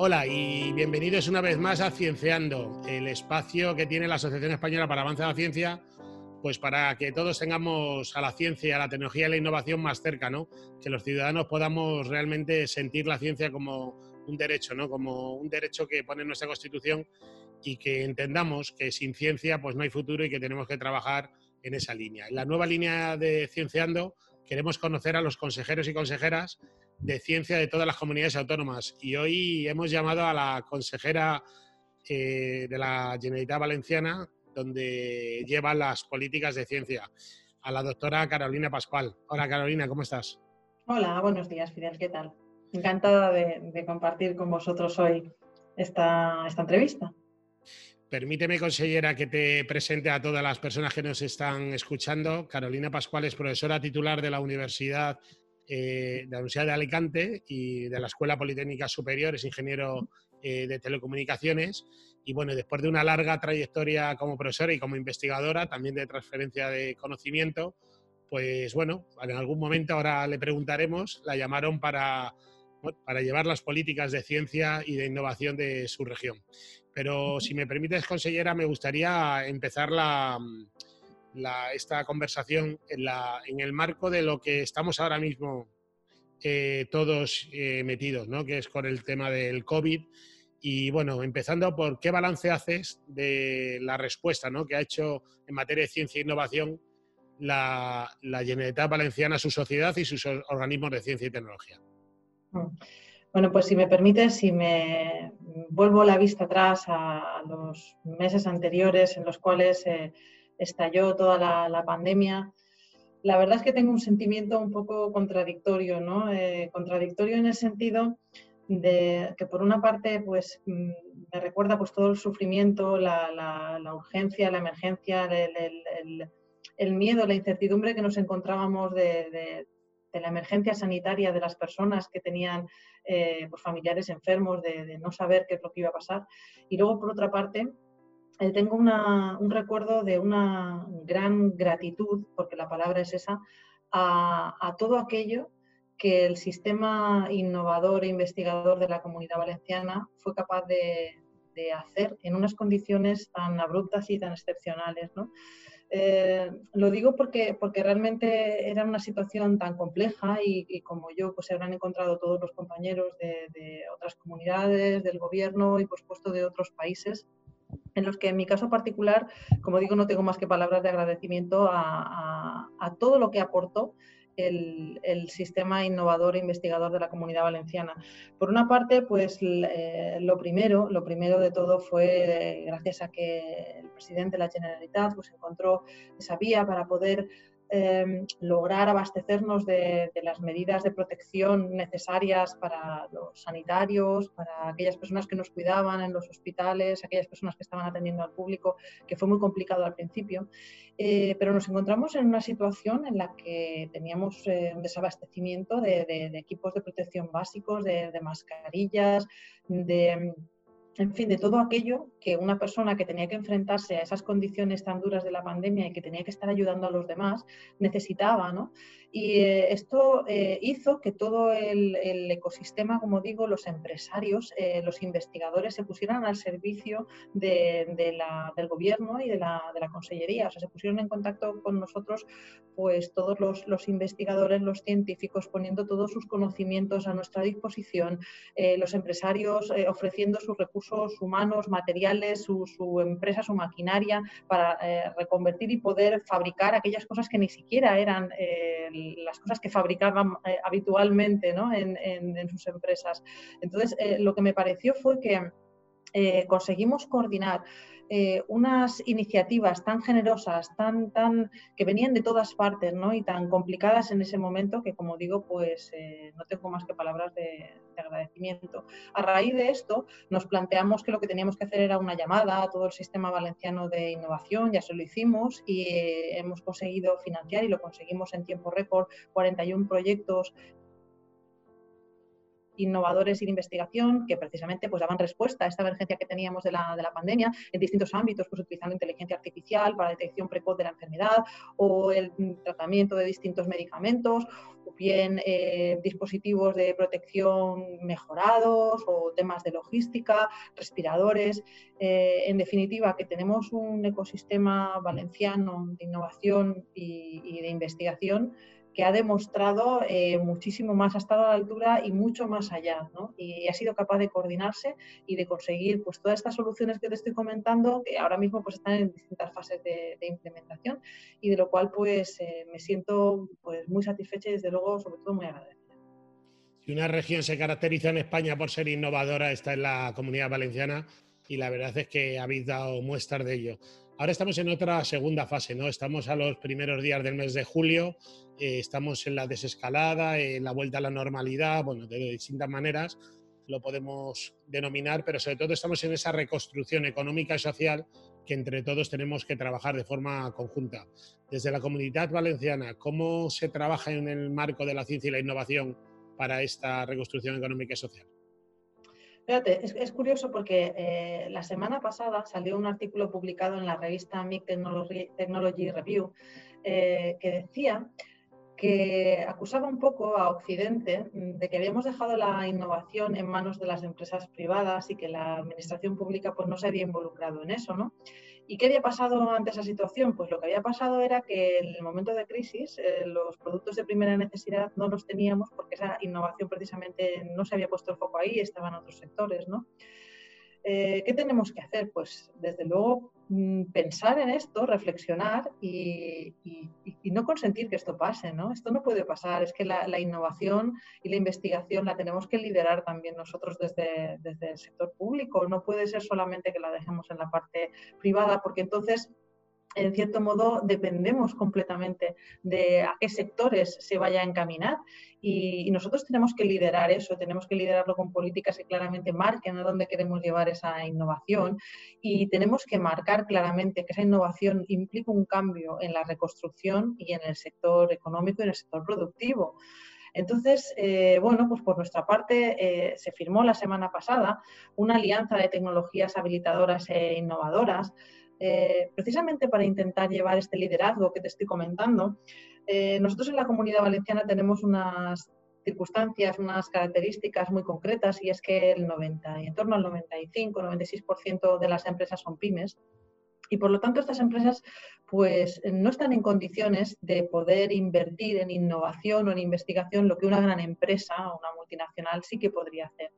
Hola y bienvenidos una vez más a Cienceando, el espacio que tiene la Asociación Española para Avance de la Ciencia, pues para que todos tengamos a la ciencia, a la tecnología y la innovación más cerca, ¿no? Que los ciudadanos podamos realmente sentir la ciencia como un derecho, ¿no? Como un derecho que pone nuestra Constitución y que entendamos que sin ciencia pues no hay futuro y que tenemos que trabajar en esa línea. En la nueva línea de Cienciando queremos conocer a los consejeros y consejeras de ciencia de todas las comunidades autónomas y hoy hemos llamado a la consejera eh, de la Generalitat Valenciana donde lleva las políticas de ciencia, a la doctora Carolina Pascual. Hola Carolina, ¿cómo estás? Hola, buenos días Fidel, ¿qué tal? Encantada de, compartir con vosotros hoy esta, esta entrevista. Permíteme, consellera, que te presente a todas las personas que nos están escuchando. Carolina Pascual es profesora titular de la Universidad eh, de la Universidad de Alicante y de la Escuela Politécnica Superior, es ingeniero eh, de telecomunicaciones. Y bueno, después de una larga trayectoria como profesora y como investigadora, también de transferencia de conocimiento, pues bueno, en algún momento ahora le preguntaremos, la llamaron para, para llevar las políticas de ciencia y de innovación de su región. Pero si me permites, consellera, me gustaría empezar la, esta conversación en, el marco de lo que estamos ahora mismo eh, todos eh, metidos, ¿no? que es con el tema del COVID. Y bueno, empezando por qué balance haces de la respuesta ¿no? que ha hecho en materia de ciencia e innovación la, la Generalitat Valenciana, su sociedad y sus organismos de ciencia y tecnología. Bueno, pues si me permite, si me vuelvo la vista atrás a los meses anteriores en los cuales eh, estalló toda la, pandemia, la verdad es que tengo un sentimiento un poco contradictorio, ¿no? Eh, contradictorio en el sentido de que por una parte pues mm, me recuerda pues todo el sufrimiento, la, urgencia, la emergencia, el, miedo, la incertidumbre que nos encontrábamos de, la emergencia sanitaria de las personas que tenían eh, pues, familiares enfermos, de, no saber qué es lo que iba a pasar. Y luego, por otra parte, eh, tengo un recuerdo de una gran gratitud, porque la palabra es esa, a, todo aquello que el sistema innovador e investigador de la comunidad valenciana fue capaz de, hacer en unas condiciones tan abruptas y tan excepcionales. Eh, lo digo porque, porque realmente era una situación tan compleja y, como yo, pues se habrán encontrado todos los compañeros de, de, otras comunidades, del gobierno y por supuesto de otros países en los que en mi caso particular, como digo, no tengo más que palabras de agradecimiento a, todo lo que aportó el, sistema innovador e investigador de la comunidad valenciana. Por una parte, pues eh, lo primero, lo primero de todo fue eh, gracias a que el presidente de la Generalitat pues, encontró esa vía para poder Em, lograr abastecernos de, las medidas de protección necesarias para los sanitarios, para aquellas personas que nos cuidaban en los hospitales, aquellas personas que estaban atendiendo al público, que fue muy complicado al principio. Eh, pero nos encontramos en una situación en la que teníamos eh, un desabastecimiento de, equipos de protección básicos, de mascarillas, de en fin, de todo aquello que una persona que tenía que enfrentarse a esas condiciones tan duras de la pandemia y que tenía que estar ayudando a los demás necesitaba, ¿no? Y eh, esto eh, hizo que todo el, ecosistema, como digo, los empresarios, eh, los investigadores se pusieran al servicio del gobierno y de la, consellería. O sea, se pusieron en contacto con nosotros, pues todos los investigadores, los científicos, poniendo todos sus conocimientos a nuestra disposición, los empresarios ofreciendo sus recursos humanos, materiales, su, su empresa, su maquinaria para reconvertir y poder fabricar aquellas cosas que ni siquiera eran las cosas que fabricaban eh, habitualmente en, sus empresas. Entonces, eh, lo que me pareció fue que eh, conseguimos coordinar unas iniciativas tan generosas, tan, tan, que venían de todas partes y tan complicadas en ese momento que, como digo, pues no tengo más que palabras de, agradecimiento. A raíz de esto, nos planteamos que lo que teníamos que hacer era una llamada a todo el sistema valenciano de innovación, ya se lo hicimos y eh, hemos conseguido financiar y lo conseguimos en tiempo récord 41 proyectos innovadores y de investigación que precisamente pues, daban respuesta a esta emergencia que teníamos de la, de la pandemia en distintos ámbitos, pues utilizando inteligencia artificial para la detección precoz de la enfermedad o el tratamiento de distintos medicamentos o bien eh, dispositivos de protección mejorados o temas de logística, respiradores. Eh, en definitiva, que tenemos un ecosistema valenciano de innovación y de investigación que ha demostrado eh, muchísimo más, ha estado a la altura y mucho más allá. Y ha sido capaz de coordinarse y de conseguir pues, todas estas soluciones que te estoy comentando, que ahora mismo pues, están en distintas fases de, implementación y de lo cual pues, eh, me siento pues, muy satisfecha y desde luego, sobre todo, muy agradecida. Si una región se caracteriza en España por ser innovadora, está en la comunidad valenciana y la verdad es que habéis dado muestras de ello. Ahora estamos en otra segunda fase, ¿no? Estamos a los primeros días del mes de julio, eh, estamos en la desescalada, en la vuelta a la normalidad, bueno, de distintas maneras lo podemos denominar, pero sobre todo estamos en esa reconstrucción económica y social que entre todos tenemos que trabajar de forma conjunta. Desde la comunidad valenciana, ¿cómo se trabaja en el marco de la ciencia y la innovación para esta reconstrucción económica y social? Fíjate, es, curioso porque eh, la semana pasada salió un artículo publicado en la revista MIC Technology, Review eh, que decía que acusaba un poco a Occidente de que habíamos dejado la innovación en manos de las empresas privadas y que la administración pública pues, no se había involucrado en eso, ¿no? ¿Y qué había pasado ante esa situación? Pues lo que había pasado era que en el momento de crisis eh, los productos de primera necesidad no los teníamos porque esa innovación precisamente no se había puesto el foco ahí, estaban otros sectores, ¿no? Eh, ¿Qué tenemos que hacer? Pues desde luego mm, pensar en esto, reflexionar y, no consentir que esto pase, ¿no? Esto no puede pasar, es que la, innovación y la investigación la tenemos que liderar también nosotros desde, desde el sector público, no puede ser solamente que la dejemos en la parte privada, porque entonces en cierto modo dependemos completamente de a qué sectores se vaya a encaminar y, nosotros tenemos que liderar eso, tenemos que liderarlo con políticas que claramente marquen a dónde queremos llevar esa innovación y tenemos que marcar claramente que esa innovación implica un cambio en la reconstrucción y en el sector económico y en el sector productivo. Entonces, eh, bueno, pues por nuestra parte eh, se firmó la semana pasada una alianza de tecnologías habilitadoras e innovadoras eh, precisamente para intentar llevar este liderazgo que te estoy comentando. Eh, nosotros en la comunidad valenciana tenemos unas circunstancias, unas características muy concretas y es que el 90, en torno al 95-96% de las empresas son pymes y por lo tanto estas empresas pues no están en condiciones de poder invertir en innovación o en investigación lo que una gran empresa o una multinacional sí que podría hacer.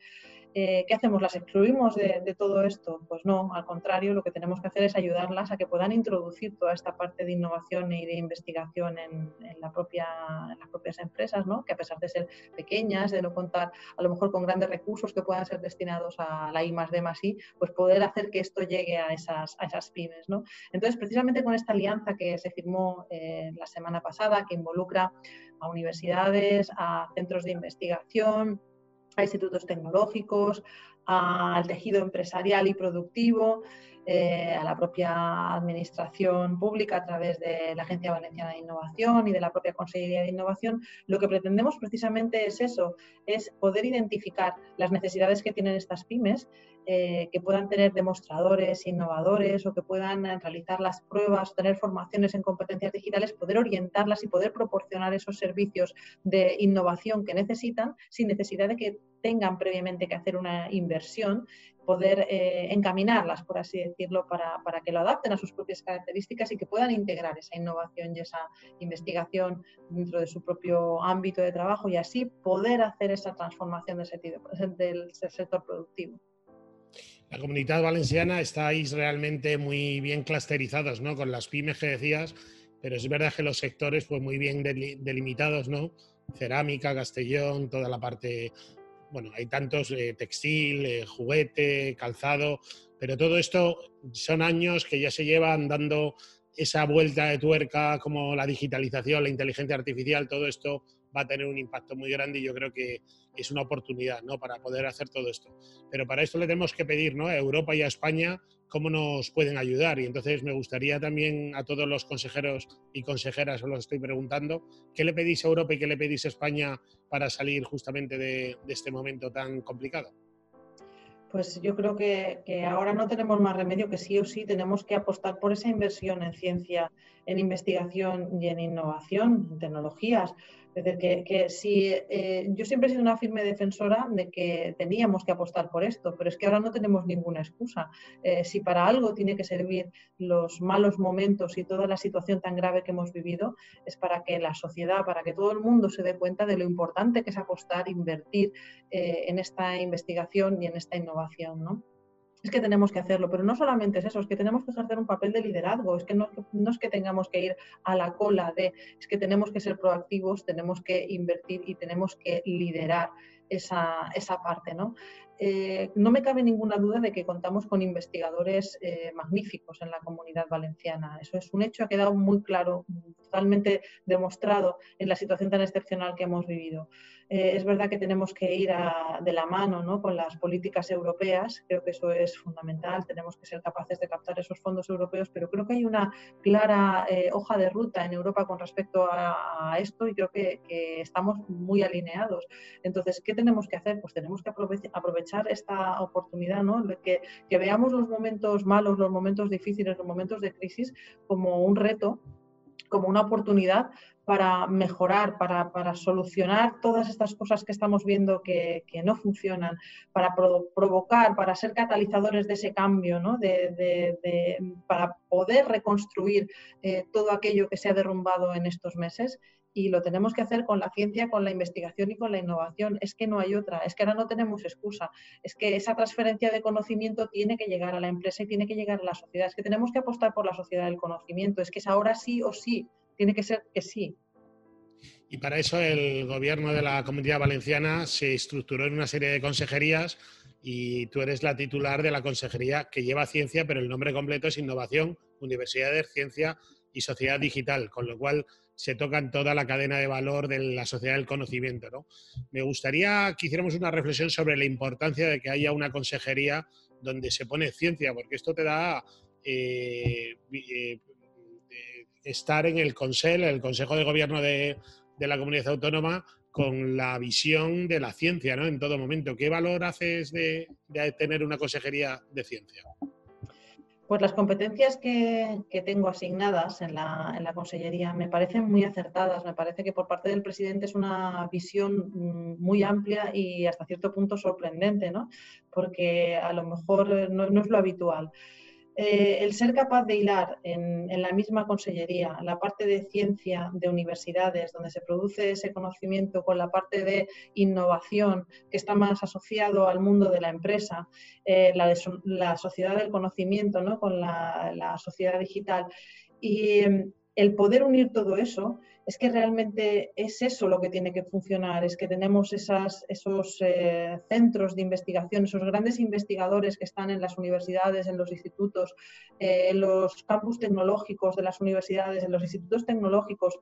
Eh, ¿Qué hacemos? ¿Las excluimos de, todo esto? Pues no, al contrario, lo que tenemos que hacer es ayudarlas a que puedan introducir toda esta parte de innovación y de investigación en, las propias empresas, que a pesar de ser pequeñas, de no contar a lo mejor con grandes recursos que puedan ser destinados a la I más D I, pues poder hacer que esto llegue a esas, pymes. Entonces, precisamente con esta alianza que se firmó eh, la semana pasada, que involucra a universidades, a centros de investigación, a institutos tecnológicos, al tejido empresarial y productivo, eh, a la propia administración pública a través de la Agencia Valenciana de Innovación y de la propia Consejería de Innovación, lo que pretendemos precisamente es eso, es poder identificar las necesidades que tienen estas pymes eh, que puedan tener demostradores innovadores o que puedan realizar las pruebas, tener formaciones en competencias digitales, poder orientarlas y poder proporcionar esos servicios de innovación que necesitan sin necesidad de que tengan previamente que hacer una inversión, poder eh, encaminarlas, por así decirlo, para, para, que lo adapten a sus propias características y que puedan integrar esa innovación y esa investigación dentro de su propio ámbito de trabajo y así poder hacer esa transformación del sector productivo. La comunidad valenciana estáis realmente muy bien clusterizados, ¿no? Con las pymes que decías, pero es verdad que los sectores, pues muy bien delimitados, ¿no? Cerámica, Castellón, toda la parte, bueno, hay tantos, eh, textil, eh, juguete, calzado, pero todo esto son años que ya se llevan dando esa vuelta de tuerca como la digitalización, la inteligencia artificial, todo esto va a tener un impacto muy grande y yo creo que es una oportunidad ¿no? para poder hacer todo esto. Pero para esto le tenemos que pedir ¿no? a Europa y a España cómo nos pueden ayudar. Y entonces me gustaría también a todos los consejeros y consejeras, os lo estoy preguntando, ¿qué le pedís a Europa y qué le pedís a España para salir justamente de, este momento tan complicado? Pues yo creo que, que, ahora no tenemos más remedio que sí o sí tenemos que apostar por esa inversión en ciencia, en investigación y en innovación, en tecnologías, es decir, que, si eh, yo siempre he sido una firme defensora de que teníamos que apostar por esto, pero es que ahora no tenemos ninguna excusa. Eh, si para algo tiene que servir los malos momentos y toda la situación tan grave que hemos vivido, es para que la sociedad, para que todo el mundo se dé cuenta de lo importante que es apostar, invertir eh, en esta investigación y en esta innovación. ¿no? Es que tenemos que hacerlo, pero no solamente es eso, es que tenemos que ejercer un papel de liderazgo, es que no, es que tengamos que ir a la cola de, es que tenemos que ser proactivos, tenemos que invertir y tenemos que liderar esa, esa parte, ¿no? Eh, no me cabe ninguna duda de que contamos con investigadores eh, magníficos en la comunidad valenciana. Eso es un hecho, ha quedado muy claro, totalmente demostrado en la situación tan excepcional que hemos vivido. Eh, es verdad que tenemos que ir de la mano ¿no? con las políticas europeas, creo que eso es fundamental, tenemos que ser capaces de captar esos fondos europeos, pero creo que hay una clara hoja de ruta en Europa con respecto a, esto y creo que, que, estamos muy alineados. Entonces, ¿qué tenemos que hacer? Pues tenemos que aprovechar esta oportunidad, ¿no? que, que veamos los momentos malos, los momentos difíciles, los momentos de crisis como un reto, como una oportunidad para mejorar, para, para, solucionar todas estas cosas que estamos viendo que, no funcionan, para provocar, para ser catalizadores de ese cambio, ¿no? de, para poder reconstruir eh, todo aquello que se ha derrumbado en estos meses y lo tenemos que hacer con la ciencia, con la investigación y con la innovación. Es que no hay otra, es que ahora no tenemos excusa, es que esa transferencia de conocimiento tiene que llegar a la empresa y tiene que llegar a la sociedad, es que tenemos que apostar por la sociedad del conocimiento, es que es ahora sí o sí, tiene que ser que sí. Y para eso el gobierno de la Comunidad Valenciana se estructuró en una serie de consejerías y tú eres la titular de la consejería que lleva ciencia, pero el nombre completo es Innovación, Universidades, Ciencia y Sociedad Digital, con lo cual se tocan toda la cadena de valor de la sociedad del conocimiento. ¿no? Me gustaría que hiciéramos una reflexión sobre la importancia de que haya una consejería donde se pone ciencia, porque esto te da eh, eh, estar en el Consell, el Consejo de Gobierno de, la Comunidad Autónoma, con la visión de la ciencia ¿no? en todo momento. ¿Qué valor haces de tener una consejería de ciencia? Pues las competencias que, tengo asignadas en la, en la, Consellería me parecen muy acertadas. Me parece que por parte del presidente es una visión mm, muy amplia y hasta cierto punto sorprendente, ¿no? porque a lo mejor no es lo habitual. Eh, el ser capaz de hilar en, la misma consellería la parte de ciencia de universidades, donde se produce ese conocimiento, con la parte de innovación, que está más asociado al mundo de la empresa, eh, la, sociedad del conocimiento, ¿no? con la, sociedad digital. Em, el poder unir todo eso es que realmente es eso lo que tiene que funcionar, es que tenemos esos eh, centros de investigación, esos grandes investigadores que están en las universidades, en los institutos, eh, en los campus tecnológicos de las universidades, en los institutos tecnológicos,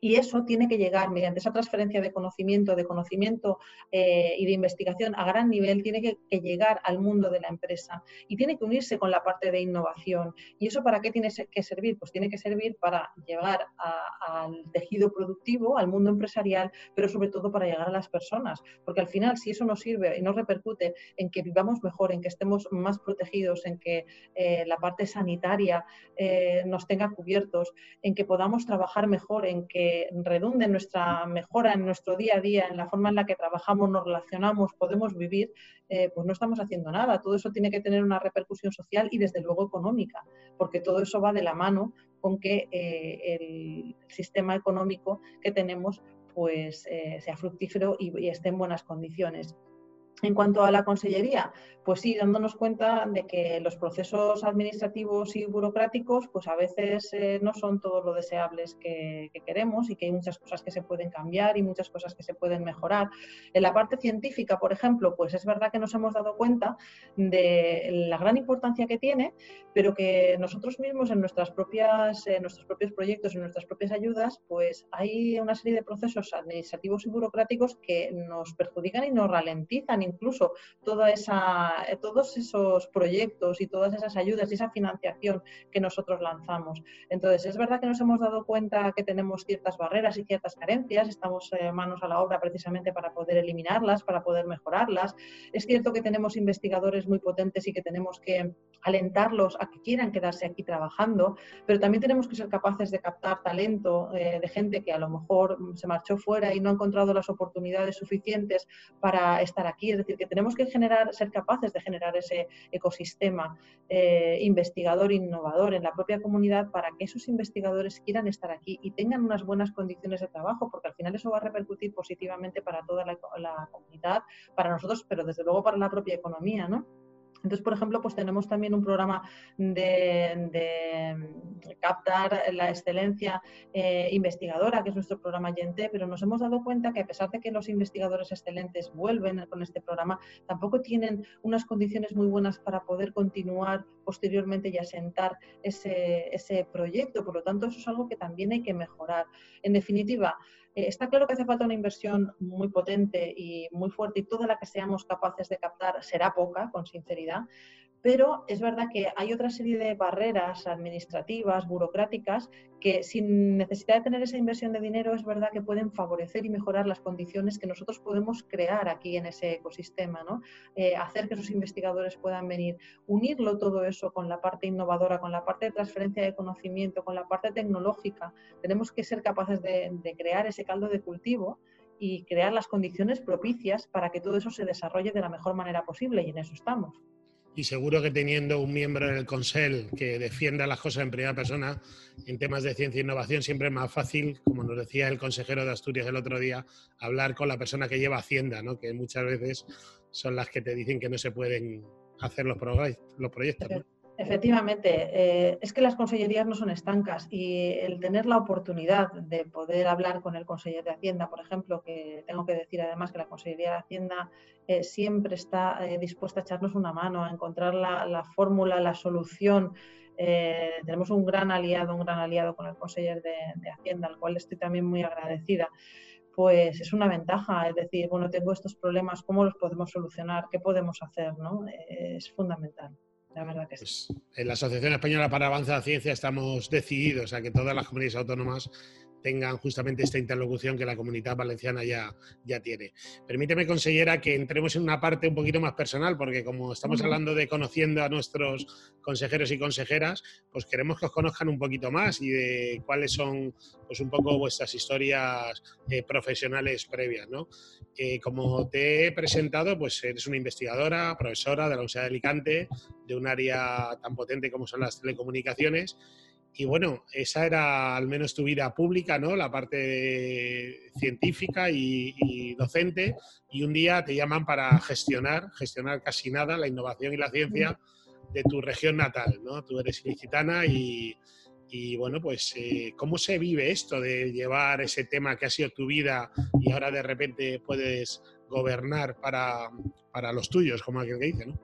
y eso tiene que llegar mediante esa transferencia de conocimiento, de conocimiento eh, y de investigación a gran nivel, tiene que, llegar al mundo de la empresa y tiene que unirse con la parte de innovación. ¿Y eso para qué tiene que servir? Pues tiene que servir para llegar al tejido productivo, al mundo empresarial, pero sobre todo para llegar a las personas. Porque al final, si eso no sirve y no repercute en que vivamos mejor, en que estemos más protegidos, en que eh, la parte sanitaria eh, nos tenga cubiertos, en que podamos trabajar mejor, en que redunde en nuestra mejora, en nuestro día a día, en la forma en la que trabajamos, nos relacionamos, podemos vivir, eh, pues no estamos haciendo nada. Todo eso tiene que tener una repercusión social y desde luego económica, porque todo eso va de la mano con que eh, el sistema económico que tenemos pues eh, sea fructífero y esté en buenas condiciones. En cuanto a la consellería, pues sí, dándonos cuenta de que los procesos administrativos y burocráticos, pues a veces eh, no son todo lo deseables que, queremos y que hay muchas cosas que se pueden cambiar y muchas cosas que se pueden mejorar. En la parte científica, por ejemplo, pues es verdad que nos hemos dado cuenta de la gran importancia que tiene, pero que nosotros mismos en nuestras propias, en nuestros propios proyectos, en nuestras propias ayudas, pues hay una serie de procesos administrativos y burocráticos que nos perjudican y nos ralentizan incluso esa, todos esos proyectos y todas esas ayudas y esa financiación que nosotros lanzamos. Entonces, es verdad que nos hemos dado cuenta que tenemos ciertas barreras y ciertas carencias, estamos eh, manos a la obra precisamente para poder eliminarlas, para poder mejorarlas. Es cierto que tenemos investigadores muy potentes y que tenemos que alentarlos a que quieran quedarse aquí trabajando, pero también tenemos que ser capaces de captar talento eh, de gente que a lo mejor se marchó fuera y no ha encontrado las oportunidades suficientes para estar aquí. Es decir, que tenemos que generar, ser capaces de generar ese ecosistema eh, investigador innovador en la propia comunidad para que esos investigadores quieran estar aquí y tengan unas buenas condiciones de trabajo, porque al final eso va a repercutir positivamente para toda la, la comunidad, para nosotros, pero desde luego para la propia economía, ¿no? Entonces, por ejemplo, pues tenemos también un programa de, captar la excelencia eh, investigadora, que es nuestro programa Yente, pero nos hemos dado cuenta que a pesar de que los investigadores excelentes vuelven con este programa, tampoco tienen unas condiciones muy buenas para poder continuar posteriormente y asentar ese, ese proyecto. Por lo tanto, eso es algo que también hay que mejorar. En definitiva, eh, está claro que hace falta una inversión muy potente y muy fuerte y toda la que seamos capaces de captar será poca, con sinceridad, pero es verdad que hay otra serie de barreras administrativas, burocráticas, que sin necesidad de tener esa inversión de dinero es verdad que pueden favorecer y mejorar las condiciones que nosotros podemos crear aquí en ese ecosistema, ¿no? Eh, hacer que esos investigadores puedan venir, unirlo todo eso con la parte innovadora, con la parte de transferencia de conocimiento, con la parte tecnológica. Tenemos que ser capaces de, de crear ese caldo de cultivo y crear las condiciones propicias para que todo eso se desarrolle de la mejor manera posible y en eso estamos y seguro que teniendo un miembro en el Consell que defienda las cosas en primera persona en temas de ciencia e innovación, siempre es más fácil, como nos decía el consejero de Asturias el otro día, hablar con la persona que lleva Hacienda, ¿no? que muchas veces son las que te dicen que no se pueden hacer los, los proyectos. Efectivamente, eh, es que las consellerías no son estancas y el tener la oportunidad de poder hablar con el consejero de Hacienda, por ejemplo, que tengo que decir además que la Consellería de Hacienda eh, siempre está eh, dispuesta a echarnos una mano, a encontrar la, fórmula, la solución. tenemos un gran aliado, un gran aliado con el consejero de, de Hacienda, al cual estoy también muy agradecida pues es una ventaja, es decir, bueno, tengo estos problemas, ¿cómo los podemos solucionar? ¿Qué podemos hacer? ¿no? Es fundamental pues En la Asociación Española para Avanza la Ciencia estamos decididos a que todas las comunidades autónomas tengan justamente esta interlocución que la comunidad valenciana ya, ya tiene. Permíteme, consellera, que entremos en una parte un poquito más personal, porque como estamos hablando de conociendo a nuestros consejeros y consejeras, pues queremos que os conozcan un poquito más y de cuáles son pues un poco vuestras historias eh, profesionales previas. ¿no? Eh, como te he presentado, pues eres una investigadora, profesora de la Universidad de Alicante, de un área tan potente como son las telecomunicaciones y bueno, esa era al menos tu vida pública, ¿no? La parte científica y, docente. Y un día te llaman para gestionar, gestionar casi nada, la innovación y la ciencia de tu región natal, ¿no? Tú eres ilicitana y, bueno, pues eh, ¿cómo se vive esto de llevar ese tema que ha sido tu vida y ahora de repente puedes gobernar para, para los tuyos, como aquel que dice, ¿no?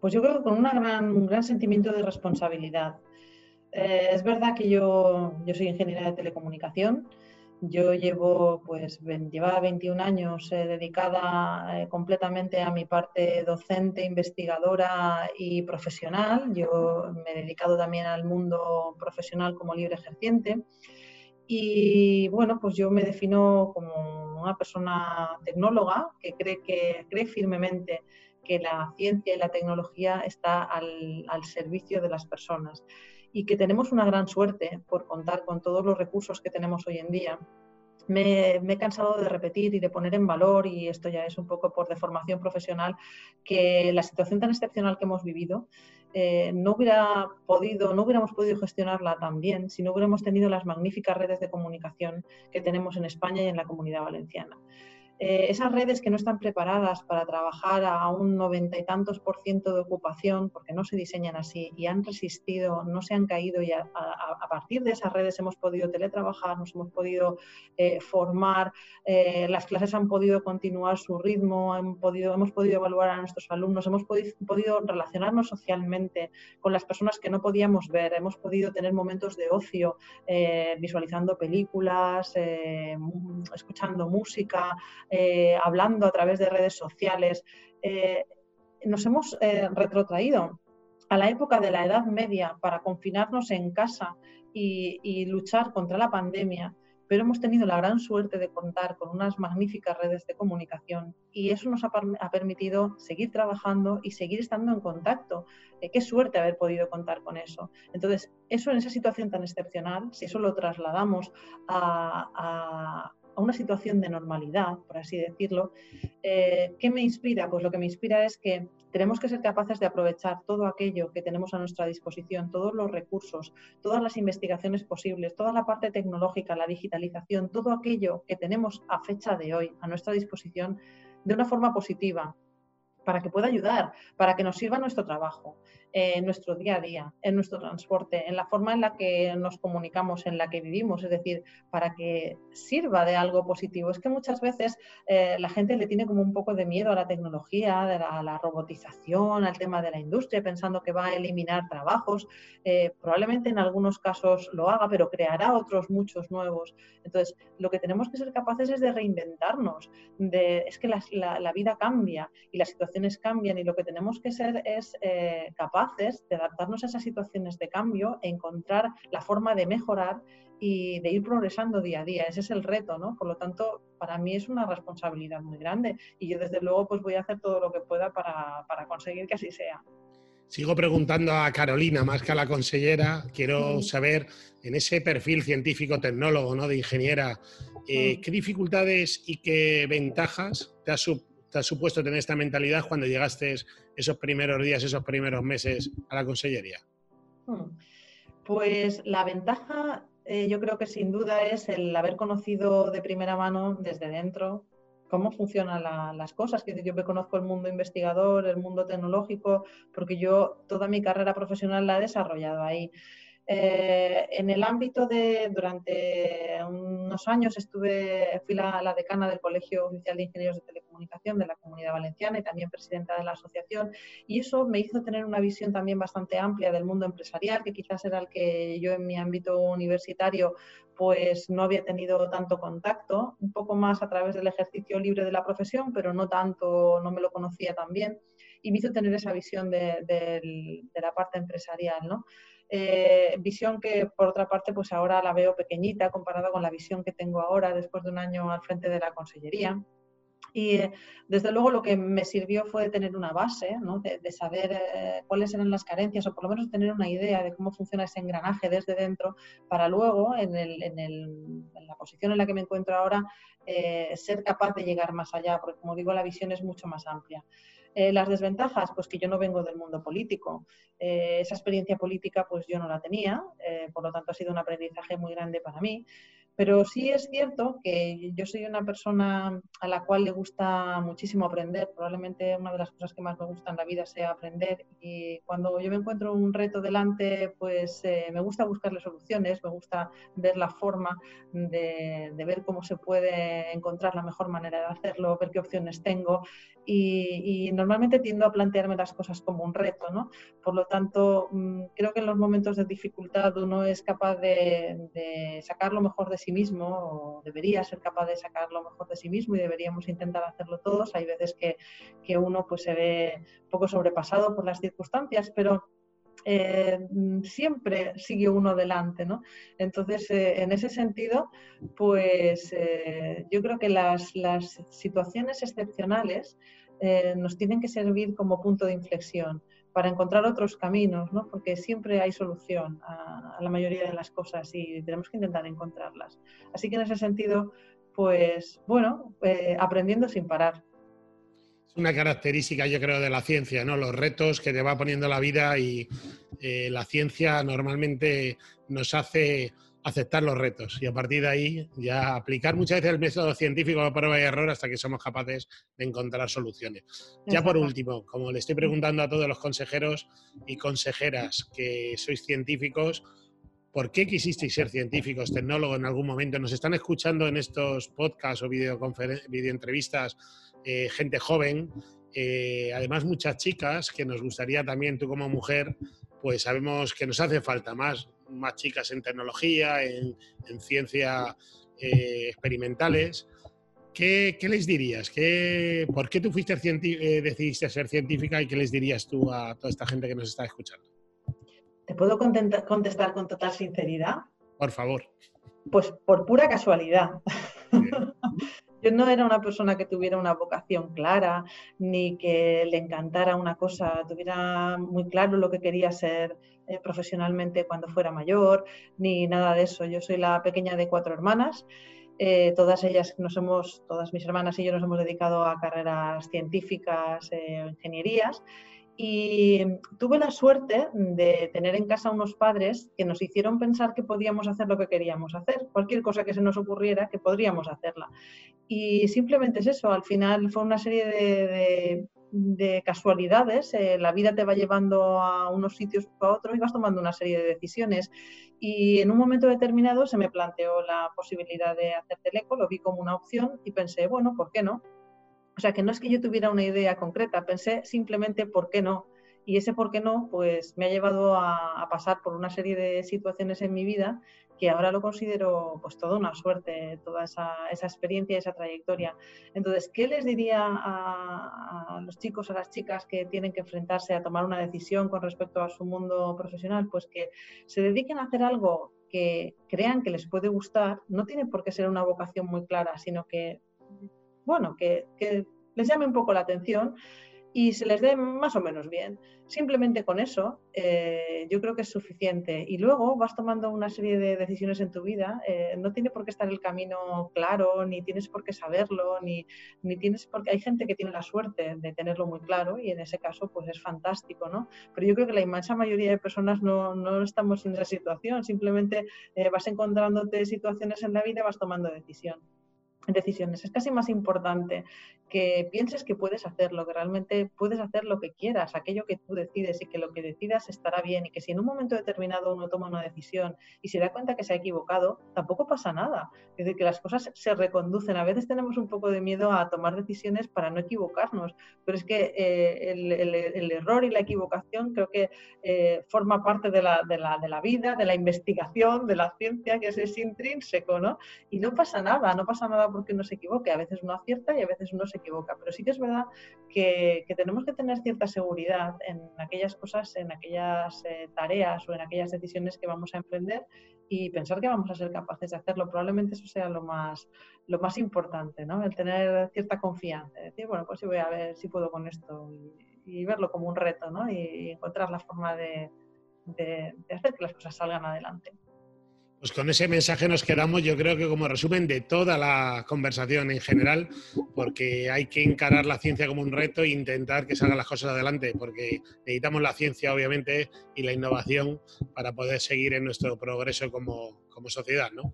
Pues yo creo que con gran, un gran sentimiento de responsabilidad. Eh, es verdad que yo, yo soy ingeniera de telecomunicación. Yo llevo, pues, llevaba 21 años eh, dedicada eh, completamente a mi parte docente, investigadora y profesional. Yo me he dedicado también al mundo profesional como libre ejerciente. Y bueno, pues yo me defino como una persona tecnóloga que cree, que cree firmemente que la ciencia y la tecnología está al servicio de las personas y que tenemos una gran suerte por contar con todos los recursos que tenemos hoy en día. Me, he cansado de repetir y de poner en valor, y esto ya es un poco por deformación profesional, que la situación tan excepcional que hemos vivido eh, no hubiera podido, no hubiéramos podido gestionarla tan bien si no hubiéramos tenido las magníficas redes de comunicación que tenemos en España y en la comunidad valenciana. Eh, esas redes que no están preparadas para trabajar a un noventa y tantos por ciento de ocupación, porque no se diseñan así y han resistido, no se han caído y a, partir de esas redes hemos podido teletrabajar, nos hemos podido eh, formar, eh, las clases han podido continuar su ritmo, podido, hemos podido evaluar a nuestros alumnos, hemos podido relacionarnos socialmente con las personas que no podíamos ver, hemos podido tener momentos de ocio visualizando películas, escuchando música, eh, hablando a través de redes sociales. Eh, nos hemos retrotraído a la época de la Edad Media para confinarnos en casa y luchar contra la pandemia pero hemos tenido la gran suerte de contar con unas magníficas redes de comunicación y eso nos ha, permitido seguir trabajando y seguir estando en contacto. Eh, qué suerte haber podido contar con eso. Entonces, eso en esa situación tan excepcional, si eso lo trasladamos a, a una situación de normalidad, por así decirlo, eh, ¿qué me inspira? Pues lo que me inspira es que tenemos que ser capaces de aprovechar todo aquello que tenemos a nuestra disposición, todos los recursos, todas las investigaciones posibles, toda la parte tecnológica, la digitalización, todo aquello que tenemos a fecha de hoy a nuestra disposición de una forma positiva, para que pueda ayudar, para que nos sirva nuestro trabajo en nuestro día a día, en nuestro transporte, en la forma en la que nos comunicamos, en la que vivimos, es decir, para que sirva de algo positivo. Es que muchas veces eh, la gente le tiene como un poco de miedo a la tecnología, a la, robotización, al tema de la industria, pensando que va a eliminar trabajos. Eh, probablemente en algunos casos lo haga, pero creará otros muchos nuevos. Entonces, lo que tenemos que ser capaces es de reinventarnos. De, es que la, vida cambia y las situaciones cambian y lo que tenemos que ser es eh, capaces de adaptarnos a esas situaciones de cambio, encontrar la forma de mejorar y de ir progresando día a día. Ese es el reto, ¿no? Por lo tanto, para mí es una responsabilidad muy grande y yo desde luego pues voy a hacer todo lo que pueda para, para conseguir que así sea. Sigo preguntando a Carolina, más que a la consellera, quiero saber en ese perfil científico-tecnólogo, ¿no? de ingeniera, eh, ¿qué dificultades y qué ventajas te ha, te ha supuesto tener esta mentalidad cuando llegaste esos primeros días, esos primeros meses a la consellería? Hmm. Pues la ventaja eh, yo creo que sin duda es el haber conocido de primera mano desde dentro cómo funcionan las cosas. Que yo me conozco el mundo investigador, el mundo tecnológico, porque yo toda mi carrera profesional la he desarrollado ahí. Eh, en el ámbito de, durante unos años estuve, fui la, la, decana del Colegio Oficial de Ingenieros de Telecomunicación de la Comunidad Valenciana y también presidenta de la asociación y eso me hizo tener una visión también bastante amplia del mundo empresarial, que quizás era el que yo en mi ámbito universitario pues no había tenido tanto contacto, un poco más a través del ejercicio libre de la profesión, pero no tanto, no me lo conocía tan bien y me hizo tener esa visión de, de, de la parte empresarial, ¿no? Eh, visión que por otra parte pues ahora la veo pequeñita comparada con la visión que tengo ahora después de un año al frente de la consellería. Y eh, desde luego lo que me sirvió fue tener una base, ¿no? de, saber eh, cuáles eran las carencias o por lo menos tener una idea de cómo funciona ese engranaje desde dentro para luego, en, la posición en la que me encuentro ahora, ser capaz de llegar más allá, porque como digo, la visión es mucho más amplia. Eh, las desventajas, pues que yo no vengo del mundo político. Eh, esa experiencia política, pues yo no la tenía, eh, por lo tanto ha sido un aprendizaje muy grande para mí. Pero sí es cierto que yo soy una persona a la cual le gusta muchísimo aprender. Probablemente una de las cosas que más me gusta en la vida sea aprender. Y cuando yo me encuentro un reto delante, pues me gusta buscarle soluciones, me gusta ver la forma de, ver cómo se puede encontrar la mejor manera de hacerlo, ver qué opciones tengo. Y, normalmente tiendo a plantearme las cosas como un reto, ¿no? Por lo tanto, mm, creo que en los momentos de dificultad uno es capaz de, de sacar lo mejor de sí mismo o debería ser capaz de sacar lo mejor de sí mismo y deberíamos intentar hacerlo todos. Hay veces que, que uno pues, se ve un poco sobrepasado por las circunstancias, pero eh, siempre sigue uno delante, ¿no? Entonces, eh, en ese sentido, pues eh, yo creo que las, las situaciones excepcionales nos tienen que servir como punto de inflexión para encontrar otros caminos, ¿no? porque siempre hay solución a, la mayoría de las cosas y tenemos que intentar encontrarlas. Así que en ese sentido, pues bueno, eh, aprendiendo sin parar. Es una característica, yo creo, de la ciencia, ¿no? Los retos que te va poniendo la vida y eh, la ciencia normalmente nos hace aceptar los retos y a partir de ahí ya aplicar muchas veces el método científico a prueba y error hasta que somos capaces de encontrar soluciones. Ya por último, como le estoy preguntando a todos los consejeros y consejeras que sois científicos, ¿por qué quisisteis ser científicos, tecnólogos en algún momento? Nos están escuchando en estos podcasts o videoentrevistas eh, gente joven, eh, además muchas chicas que nos gustaría también, tú como mujer, pues sabemos que nos hace falta más más chicas en tecnología, en, ciencia eh, experimentales. ¿qué, les dirías? ¿Qué, ¿Por qué tú fuiste eh, decidiste ser científica y qué les dirías tú a toda esta gente que nos está escuchando? ¿Te puedo contestar con total sinceridad? Por favor. Pues por pura casualidad. Yo no era una persona que tuviera una vocación clara, ni que le encantara una cosa, tuviera muy claro lo que quería ser eh, profesionalmente cuando fuera mayor, ni nada de eso. Yo soy la pequeña de cuatro hermanas. Eh, todas ellas nos hemos, todas mis hermanas y yo nos hemos dedicado a carreras científicas, eh, ingenierías, y tuve la suerte de tener en casa unos padres que nos hicieron pensar que podíamos hacer lo que queríamos hacer, cualquier cosa que se nos ocurriera, que podríamos hacerla. Y simplemente es eso, al final fue una serie de, casualidades, eh, la vida te va llevando a unos sitios a otros y vas tomando una serie de decisiones. Y en un momento determinado se me planteó la posibilidad de hacer teleco, lo vi como una opción y pensé, bueno, ¿por qué no? O sea, que no es que yo tuviera una idea concreta, pensé simplemente por qué no. Y ese por qué no, pues me ha llevado a, pasar por una serie de situaciones en mi vida que ahora lo considero pues toda una suerte, toda esa, esa experiencia, esa trayectoria. Entonces, ¿qué les diría a, los chicos, a las chicas que tienen que enfrentarse a tomar una decisión con respecto a su mundo profesional? Pues que se dediquen a hacer algo que crean que les puede gustar, no tiene por qué ser una vocación muy clara, sino que bueno, que, les llame un poco la atención y se les dé más o menos bien. Simplemente con eso eh, yo creo que es suficiente. Y luego vas tomando una serie de decisiones en tu vida. Eh, no tiene por qué estar el camino claro, ni tienes por qué saberlo, ni, ni tienes porque hay gente que tiene la suerte de tenerlo muy claro y en ese caso pues es fantástico, ¿no? Pero yo creo que la inmensa mayoría de personas no, no estamos en esa situación. Simplemente eh, vas encontrándote situaciones en la vida y vas tomando decisión decisiones. Es casi más importante que pienses que puedes hacerlo, que realmente puedes hacer lo que quieras, aquello que tú decides y que lo que decidas estará bien y que si en un momento determinado uno toma una decisión y se da cuenta que se ha equivocado, tampoco pasa nada. Es decir, que las cosas se reconducen. A veces tenemos un poco de miedo a tomar decisiones para no equivocarnos, pero es que eh, el, error y la equivocación creo que eh, forma parte de la, de, la, de la vida, de la investigación, de la ciencia, que es, intrínseco, ¿no? Y no pasa nada, no pasa nada porque uno se equivoque. A veces uno acierta y a veces uno se equivoca. Pero sí que es verdad que, tenemos que tener cierta seguridad en aquellas cosas, en aquellas eh, tareas o en aquellas decisiones que vamos a emprender y pensar que vamos a ser capaces de hacerlo. Probablemente eso sea lo más, lo más importante, ¿no? El tener cierta confianza. Decir, bueno, pues sí voy a ver si puedo con esto y, verlo como un reto, ¿no? Y, encontrar la forma de hacer que las cosas salgan adelante. Pues con ese mensaje nos quedamos, yo creo que como resumen de toda la conversación en general, porque hay que encarar la ciencia como un reto e intentar que salgan las cosas adelante, porque necesitamos la ciencia, obviamente, y la innovación para poder seguir en nuestro progreso como, sociedad. ¿no?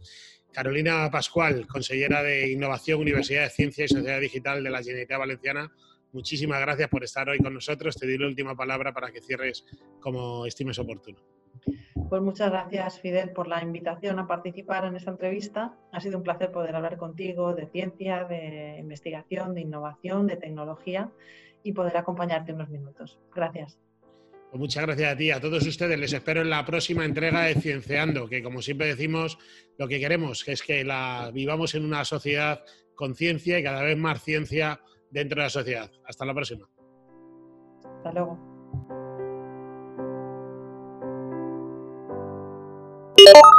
Carolina Pascual, consellera de Innovación, Universidad de Ciencia y Sociedad Digital de la Generalitat Valenciana, muchísimas gracias por estar hoy con nosotros. Te doy la última palabra para que cierres como estimes oportuno. Pues muchas gracias, Fidel, por la invitación a participar en esta entrevista. Ha sido un placer poder hablar contigo de ciencia, de investigación, de innovación, de tecnología y poder acompañarte unos minutos. Gracias. Pues muchas gracias a ti, a todos ustedes. Les espero en la próxima entrega de Cienceando, que como siempre decimos, lo que queremos es que la vivamos en una sociedad con ciencia y cada vez más ciencia dentro de la sociedad. Hasta la próxima. Hasta luego. You